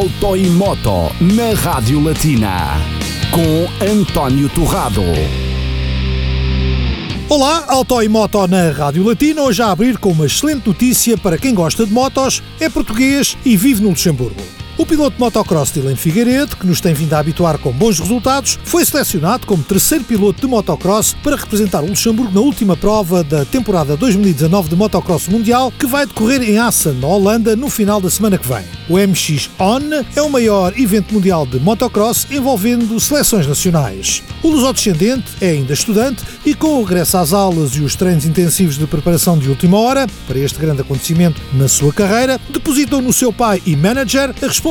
Auto e Moto na Rádio Latina com António Torrado. Olá, Auto e Moto na Rádio Latina, hoje a abrir com uma excelente notícia para quem gosta de motos, é português e vive no Luxemburgo. O piloto de motocross Dylan Figueiredo, que nos tem vindo a habituar com bons resultados, foi selecionado como terceiro piloto de motocross para representar o Luxemburgo na última prova da temporada 2019 de motocross mundial, que vai decorrer em Assen, na Holanda, no final da semana que vem. O MX On é o maior evento mundial de motocross envolvendo seleções nacionais. O luso-descendente é ainda estudante e, com o regresso às aulas e os treinos intensivos de preparação de última hora para este grande acontecimento na sua carreira, depositou no seu pai e manager a responsabilidade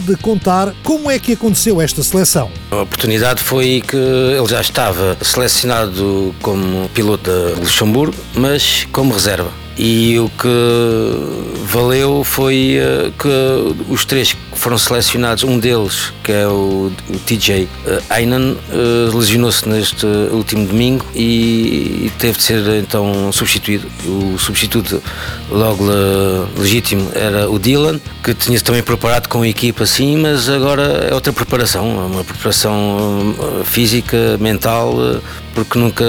de contar como é que aconteceu esta seleção. A oportunidade foi que ele já estava selecionado como piloto de Luxemburgo, mas como reserva. E o que valeu foi uh, que os três que foram selecionados, um deles, que é o, o TJ uh, Aynan, uh, lesionou-se neste último domingo e, teve de ser então substituído. O substituto logo legítimo era o Dylan, que tinha-se também preparado com a equipa assim, mas agora é outra preparação, uma preparação física, mental, porque nunca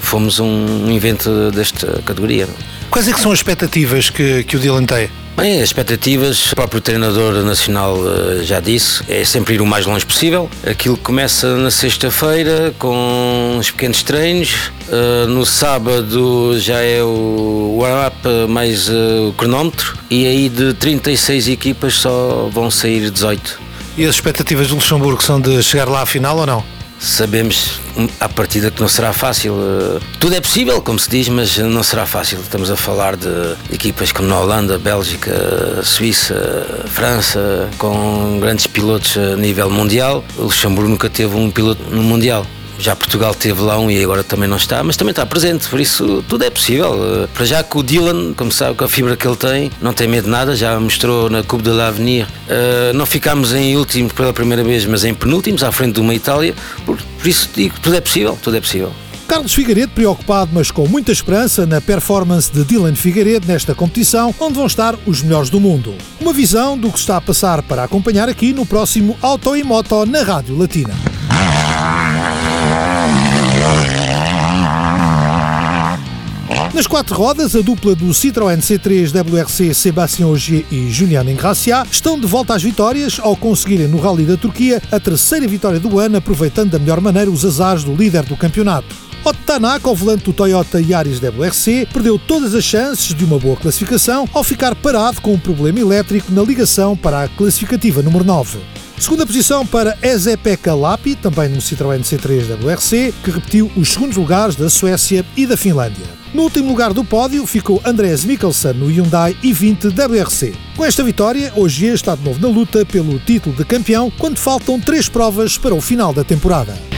fomos um invento desta categoria. Quais é que são as expectativas que, que o Dylan tem? Bem, as expectativas, o próprio treinador nacional eh, já disse, é sempre ir o mais longe possível. Aquilo começa na sexta-feira com os pequenos treinos. Eh, no sábado já é o warm-up mais eh, o cronómetro. E aí de 36 equipas só vão sair 18. E as expectativas do Luxemburgo são de chegar lá à final ou não? Sabemos à partida que não será fácil. Eh, tudo é possível, como se diz, mas não será fácil. Estamos a falar de equipas como na Holanda, Bélgica, Suíça, França, com grandes pilotos a nível mundial. O Luxemburgo nunca teve um piloto no Mundial. Já Portugal teve lá um e agora também não está, mas também está presente, por isso tudo é possível. Eh, para já que o Dylan, como sabe, com a fibra que ele tem, não tem medo de nada, já mostrou na Coupe de l'Avenir. Uh, não ficámos em últimos pela primeira vez, mas em penúltimos, à frente de uma Itália, por, por isso digo, tudo é possível, tudo é possível. Carlos Figueiredo preocupado, mas com muita esperança na performance de Dylan Figueiredo nesta competição, onde vão estar os melhores do mundo. Uma visão do que está a passar para acompanhar aqui no próximo Auto e Moto na Rádio Latina. Nas quatro rodas, a dupla do Citroën C3 WRC Sébastien Ogier e Julian Ingracia estão de volta às vitórias ao conseguirem no Rally da Turquia a terceira vitória do ano, aproveitando da melhor maneira os azares do líder do campeonato. Otto Tanaka, ao volante do Toyota Yaris WRC, perdeu todas as chances de uma boa classificação ao ficar parado com um problema elétrico na ligação para a classificativa número 9. Segunda posição para Ezepeka Lapi, também no Citroën C3 WRC, que repetiu os segundos lugares da Suécia e da Finlândia. No último lugar do pódio ficou Andreas Mikkelsen no Hyundai i20 WRC. Com esta vitória, hoje está de novo na luta pelo título de campeão, quando faltam três provas para o final da temporada.